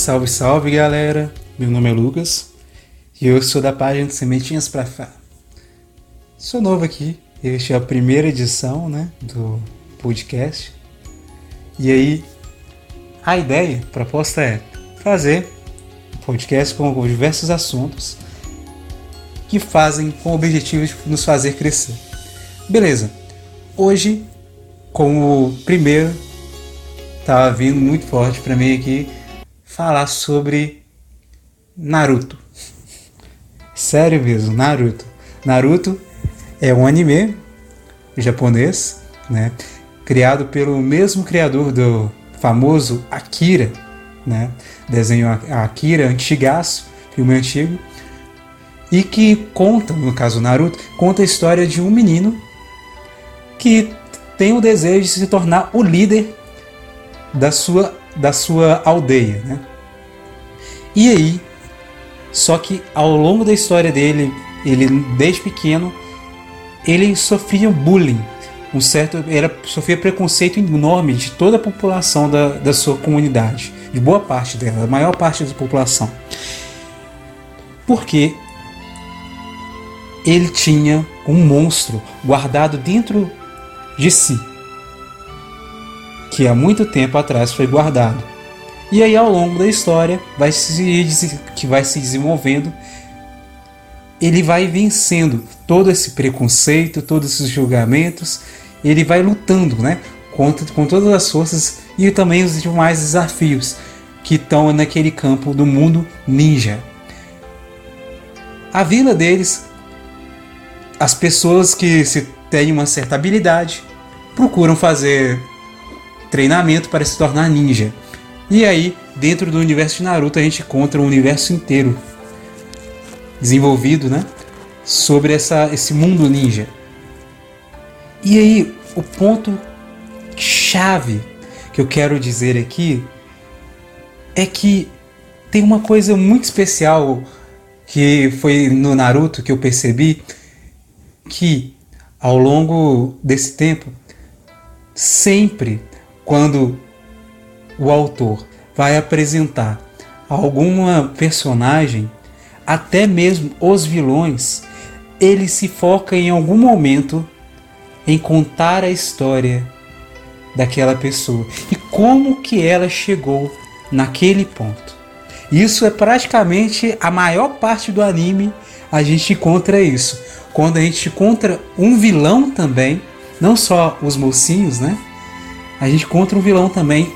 Salve, salve galera! Meu nome é Lucas e eu sou da página Sementinhas pra Fá. Sou novo aqui, este é a primeira edição né, do podcast. E aí, a ideia, a proposta é fazer um podcast com diversos assuntos que fazem com o objetivo de nos fazer crescer. Beleza, hoje, como primeiro, estava vindo muito forte para mim aqui falar sobre Naruto. Sério mesmo, Naruto. Naruto é um anime japonês, né? Criado pelo mesmo criador do famoso Akira, né? Desenho Akira antigaço, filme antigo, e que conta, no caso Naruto, conta a história de um menino que tem o desejo de se tornar o líder da sua, da sua aldeia, né? E aí, só que ao longo da história dele, ele desde pequeno, ele sofria bullying, um certo, era sofria preconceito enorme de toda a população da, da sua comunidade, de boa parte dela, a maior parte da população, porque ele tinha um monstro guardado dentro de si, que há muito tempo atrás foi guardado. E aí ao longo da história vai se que vai se desenvolvendo, ele vai vencendo todo esse preconceito, todos esses julgamentos, ele vai lutando, né, contra com todas as forças e também os demais desafios que estão naquele campo do mundo ninja. A vila deles, as pessoas que se têm uma certa habilidade procuram fazer treinamento para se tornar ninja. E aí, dentro do universo de Naruto, a gente encontra um universo inteiro desenvolvido, né? Sobre essa, esse mundo ninja. E aí, o ponto chave que eu quero dizer aqui é que tem uma coisa muito especial que foi no Naruto que eu percebi que ao longo desse tempo sempre quando o autor vai apresentar alguma personagem, até mesmo os vilões, ele se foca em algum momento em contar a história daquela pessoa e como que ela chegou naquele ponto. Isso é praticamente a maior parte do anime a gente encontra isso. Quando a gente encontra um vilão também, não só os mocinhos, né? a gente contra um vilão também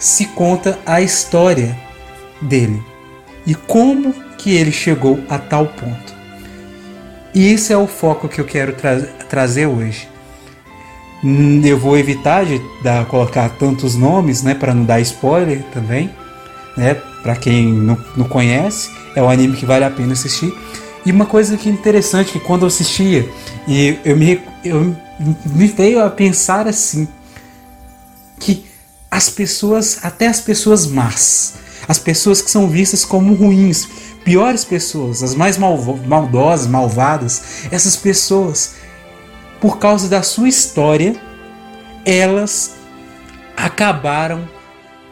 se conta a história dele e como que ele chegou a tal ponto. E esse é o foco que eu quero tra trazer hoje. Hum, eu vou evitar de dar, colocar tantos nomes, né, para não dar spoiler também, né, para quem não, não conhece, é um anime que vale a pena assistir. E uma coisa que é interessante que quando eu assistia e eu me eu me veio a pensar assim, que as pessoas, até as pessoas más, as pessoas que são vistas como ruins, piores pessoas, as mais maldosas, malvadas, essas pessoas, por causa da sua história, elas acabaram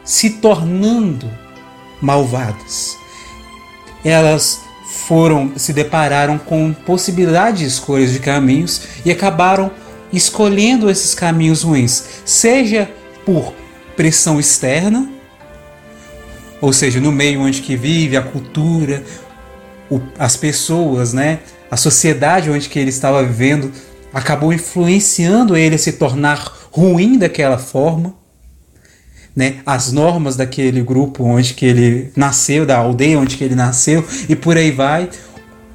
se tornando malvadas. Elas foram se depararam com possibilidades de escolhas de caminhos e acabaram escolhendo esses caminhos ruins, seja por pressão externa, ou seja, no meio onde que vive, a cultura, o, as pessoas, né, a sociedade onde que ele estava vivendo acabou influenciando ele a se tornar ruim daquela forma, né, as normas daquele grupo onde que ele nasceu, da aldeia onde que ele nasceu e por aí vai,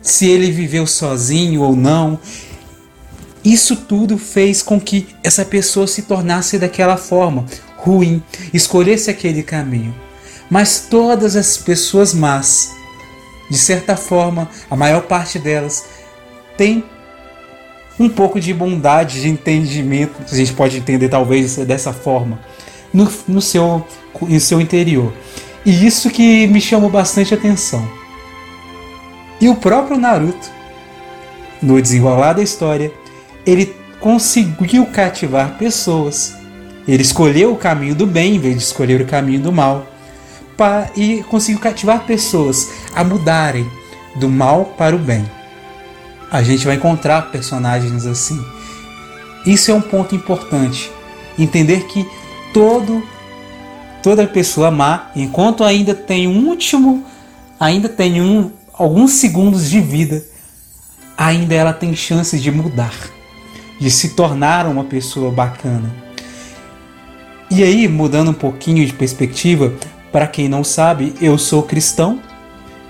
se ele viveu sozinho ou não, isso tudo fez com que essa pessoa se tornasse daquela forma, ruim, escolhesse aquele caminho. Mas todas as pessoas más, de certa forma, a maior parte delas, tem um pouco de bondade, de entendimento, a gente pode entender talvez dessa forma, no, no, seu, no seu interior. E isso que me chamou bastante atenção. E o próprio Naruto, no desenrolar da história, ele conseguiu cativar pessoas. Ele escolheu o caminho do bem em vez de escolher o caminho do mal, e conseguiu cativar pessoas a mudarem do mal para o bem. A gente vai encontrar personagens assim. Isso é um ponto importante. Entender que todo toda pessoa má, enquanto ainda tem um último, ainda tem um, alguns segundos de vida, ainda ela tem chances de mudar, de se tornar uma pessoa bacana. E aí, mudando um pouquinho de perspectiva, para quem não sabe, eu sou cristão,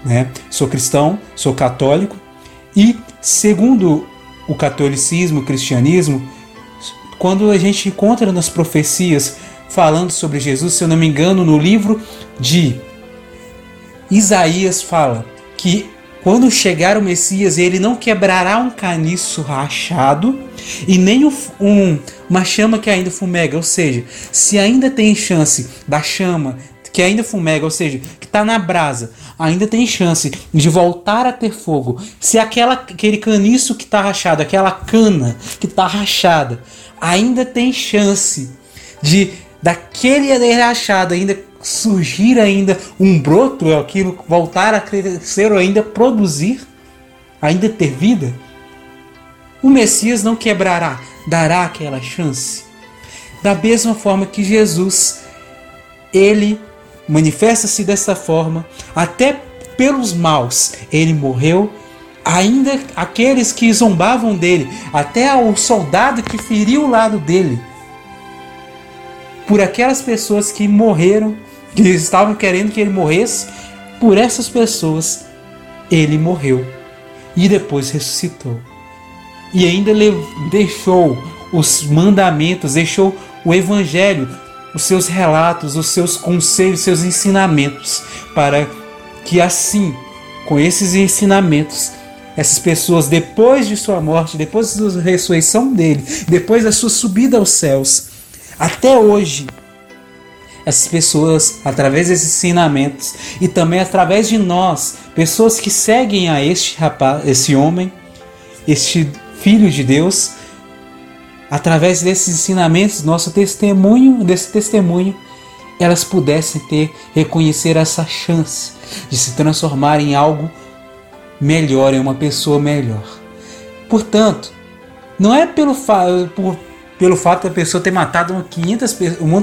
né? Sou cristão, sou católico e segundo o catolicismo, o cristianismo, quando a gente encontra nas profecias falando sobre Jesus, se eu não me engano, no livro de Isaías fala que quando chegar o Messias, ele não quebrará um caniço rachado e nem um, uma chama que ainda fumega. Ou seja, se ainda tem chance da chama que ainda fumega, ou seja, que está na brasa, ainda tem chance de voltar a ter fogo. Se aquela, aquele caniço que está rachado, aquela cana que está rachada, ainda tem chance de daquele rachado ainda surgir ainda um broto, é aquilo voltar a crescer ou ainda produzir, ainda ter vida, o Messias não quebrará, dará aquela chance. Da mesma forma que Jesus, ele manifesta-se dessa forma, até pelos maus, ele morreu. Ainda aqueles que zombavam dele, até o soldado que feriu o lado dele, por aquelas pessoas que morreram que estavam querendo que ele morresse, por essas pessoas ele morreu e depois ressuscitou. E ainda deixou os mandamentos, deixou o evangelho, os seus relatos, os seus conselhos, os seus ensinamentos, para que assim, com esses ensinamentos, essas pessoas, depois de sua morte, depois da ressurreição dele, depois da sua subida aos céus, até hoje, essas pessoas, através desses ensinamentos e também através de nós, pessoas que seguem a este rapaz, esse homem, este filho de Deus, através desses ensinamentos, nosso testemunho, desse testemunho, elas pudessem ter, reconhecer essa chance de se transformar em algo melhor, em uma pessoa melhor. Portanto, não é pelo por pelo fato da pessoa ter matado 500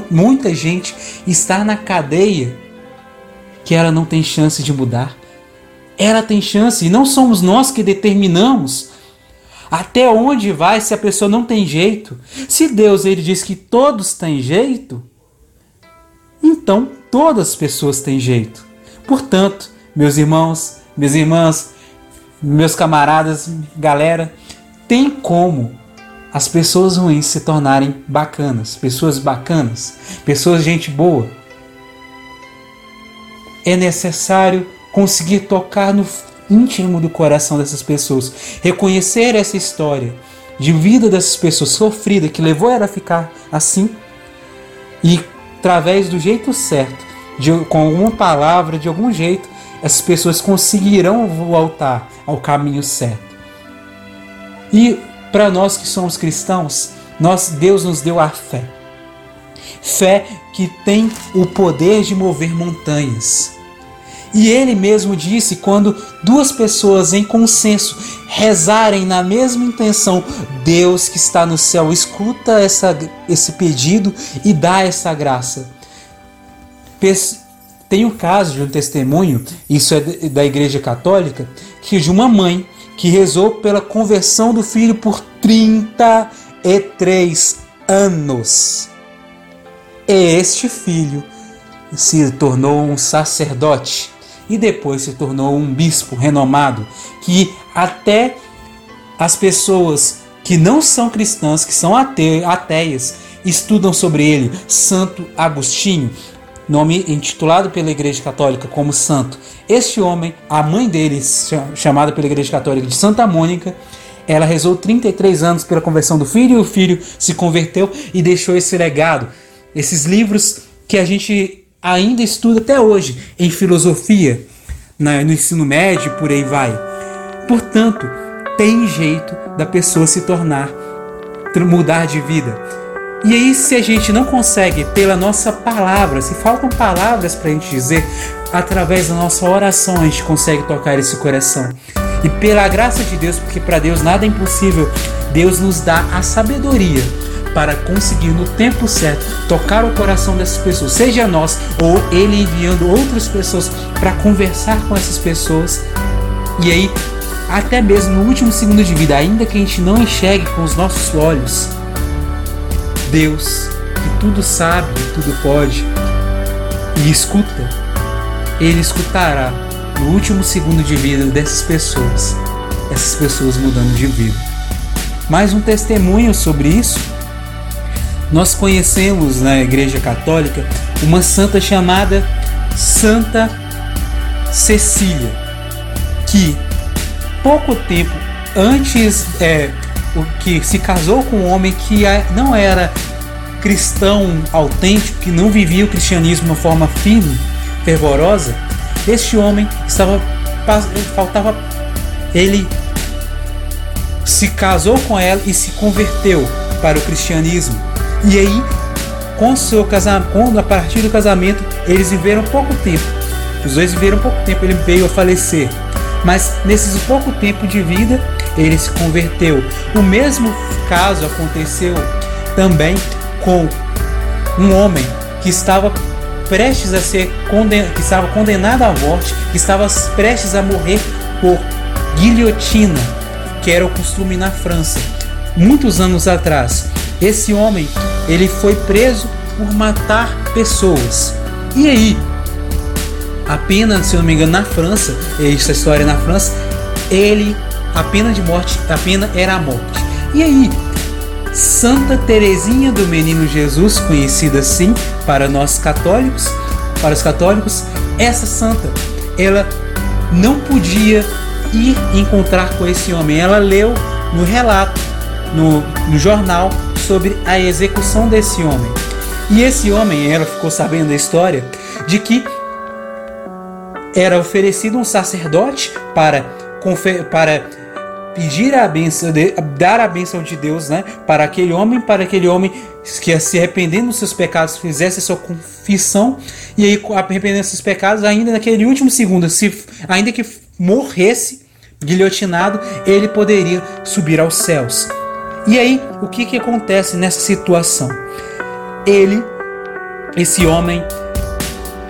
muita gente estar na cadeia que ela não tem chance de mudar. Ela tem chance e não somos nós que determinamos até onde vai se a pessoa não tem jeito. Se Deus ele diz que todos têm jeito, então todas as pessoas têm jeito. Portanto, meus irmãos, minhas irmãs, meus camaradas, galera, tem como as pessoas ruins se tornarem bacanas, pessoas bacanas, pessoas gente boa. É necessário conseguir tocar no íntimo do coração dessas pessoas, reconhecer essa história de vida dessas pessoas sofrida que levou ela a ficar assim e através do jeito certo, de, com alguma palavra, de algum jeito, essas pessoas conseguirão voltar ao caminho certo. E para nós que somos cristãos, nós, Deus nos deu a fé. Fé que tem o poder de mover montanhas. E ele mesmo disse: quando duas pessoas em consenso rezarem na mesma intenção, Deus que está no céu escuta essa, esse pedido e dá essa graça. Tem um caso de um testemunho, isso é da Igreja Católica, que de uma mãe que rezou pela conversão do filho por 33 anos. E este filho se tornou um sacerdote e depois se tornou um bispo renomado que até as pessoas que não são cristãs, que são ateias, estudam sobre ele. Santo Agostinho nome intitulado pela Igreja Católica como santo. Este homem, a mãe dele, chamada pela Igreja Católica de Santa Mônica, ela rezou 33 anos pela conversão do filho e o filho se converteu e deixou esse legado. Esses livros que a gente ainda estuda até hoje em filosofia, no ensino médio, por aí vai. Portanto, tem jeito da pessoa se tornar, mudar de vida. E aí, se a gente não consegue, pela nossa palavra, se faltam palavras para a gente dizer, através da nossa oração a gente consegue tocar esse coração. E pela graça de Deus, porque para Deus nada é impossível, Deus nos dá a sabedoria para conseguir no tempo certo tocar o coração dessas pessoas, seja nós ou Ele enviando outras pessoas para conversar com essas pessoas. E aí, até mesmo no último segundo de vida, ainda que a gente não enxergue com os nossos olhos, Deus, que tudo sabe, tudo pode, e escuta, Ele escutará no último segundo de vida dessas pessoas, essas pessoas mudando de vida. Mais um testemunho sobre isso. Nós conhecemos na Igreja Católica uma santa chamada Santa Cecília, que pouco tempo antes é, que se casou com um homem que não era cristão autêntico, que não vivia o cristianismo de uma forma firme, fervorosa, este homem estava faltava ele se casou com ela e se converteu para o cristianismo. E aí, com seu casamento, a partir do casamento, eles viveram pouco tempo. Os dois viveram pouco tempo, ele veio a falecer. Mas nesses pouco tempo de vida, ele se converteu. O mesmo caso aconteceu também com um homem que estava prestes a ser condenado, que estava condenado à morte, que estava prestes a morrer por guilhotina, que era o costume na França, muitos anos atrás. Esse homem, ele foi preso por matar pessoas. E aí, a pena, se não me engano, na França, essa história na França, ele a pena de morte, a pena era a morte. E aí, Santa Teresinha do Menino Jesus, conhecida assim para nós católicos, para os católicos, essa santa, ela não podia ir encontrar com esse homem. Ela leu no relato, no, no jornal, sobre a execução desse homem. E esse homem, ela ficou sabendo da história de que era oferecido um sacerdote para, para pedir a benção, de, dar a bênção de Deus, né, para aquele homem, para aquele homem que se arrependendo dos seus pecados fizesse sua confissão e aí arrependendo dos seus pecados, ainda naquele último segundo, se ainda que morresse guilhotinado, ele poderia subir aos céus. E aí, o que que acontece nessa situação? Ele, esse homem,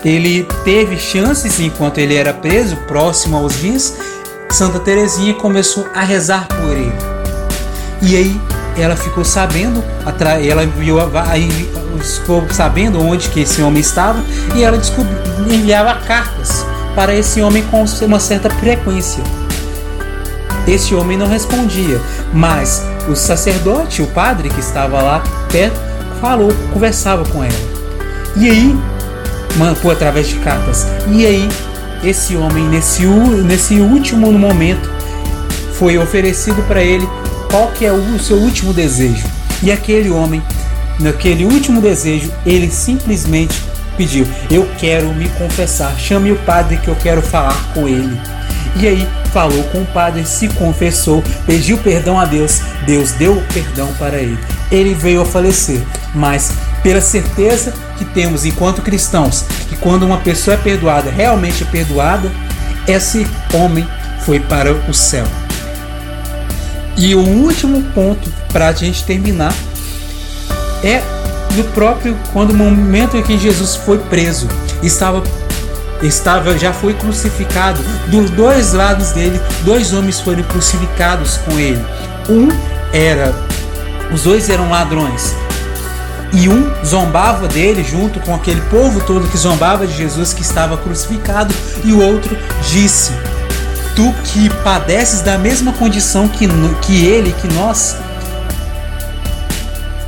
ele teve chances enquanto ele era preso, próximo aos dias, Santa Teresinha começou a rezar por ele. E aí ela ficou sabendo, ela viu, ficou sabendo onde que esse homem estava e ela descobriu, enviava cartas para esse homem com uma certa frequência. Esse homem não respondia, mas o sacerdote, o padre que estava lá perto, falou, conversava com ela. E aí, por através de cartas. E aí esse homem, nesse, nesse último momento, foi oferecido para ele qual que é o seu último desejo. E aquele homem, naquele último desejo, ele simplesmente pediu: Eu quero me confessar, chame o padre que eu quero falar com ele. E aí falou com o padre, se confessou, pediu perdão a Deus, Deus deu o perdão para ele. Ele veio a falecer, mas pela certeza que temos enquanto cristãos, que quando uma pessoa é perdoada, realmente é perdoada, esse homem foi para o céu. E o último ponto para a gente terminar é no próprio quando o momento em que Jesus foi preso, estava estava já foi crucificado dos dois lados dele, dois homens foram crucificados com ele. Um era os dois eram ladrões, e um zombava dele junto com aquele povo todo que zombava de Jesus que estava crucificado, e o outro disse: Tu que padeces da mesma condição que, que ele, que nós,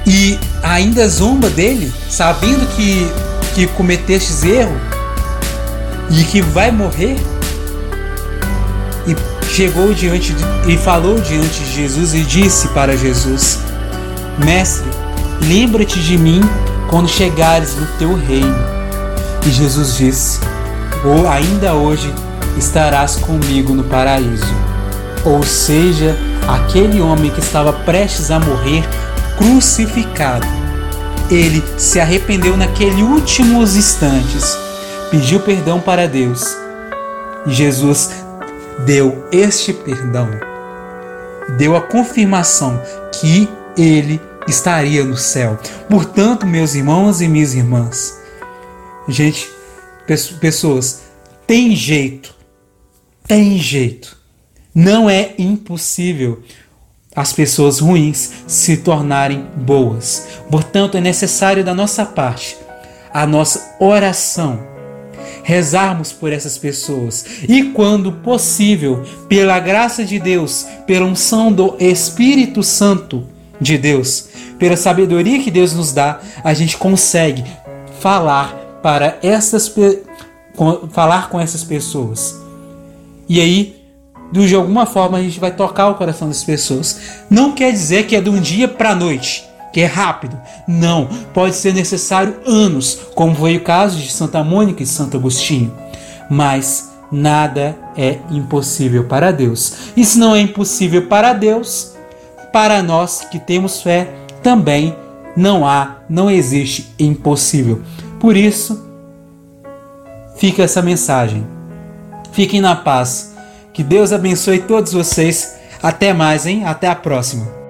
e ainda zomba dele, sabendo que, que cometestes erro e que vai morrer, e chegou diante de, e falou diante de Jesus e disse para Jesus: Mestre, Lembra-te de mim quando chegares no teu reino. E Jesus disse: Ou ainda hoje estarás comigo no paraíso. Ou seja, aquele homem que estava prestes a morrer, crucificado, ele se arrependeu naqueles últimos instantes, pediu perdão para Deus e Jesus deu este perdão, deu a confirmação que ele estaria no céu. Portanto, meus irmãos e minhas irmãs, gente, pessoas, tem jeito, tem jeito. Não é impossível as pessoas ruins se tornarem boas. Portanto, é necessário da nossa parte a nossa oração, rezarmos por essas pessoas e, quando possível, pela graça de Deus, pela unção do Espírito Santo de Deus, pela sabedoria que Deus nos dá, a gente consegue falar para essas falar com essas pessoas. E aí de alguma forma a gente vai tocar o coração das pessoas. Não quer dizer que é de um dia para a noite, que é rápido. Não, pode ser necessário anos, como foi o caso de Santa Mônica e Santo Agostinho. Mas nada é impossível para Deus. E se não é impossível para Deus, para nós que temos fé, também não há, não existe impossível. Por isso, fica essa mensagem. Fiquem na paz que Deus abençoe todos vocês. Até mais, hein? Até a próxima.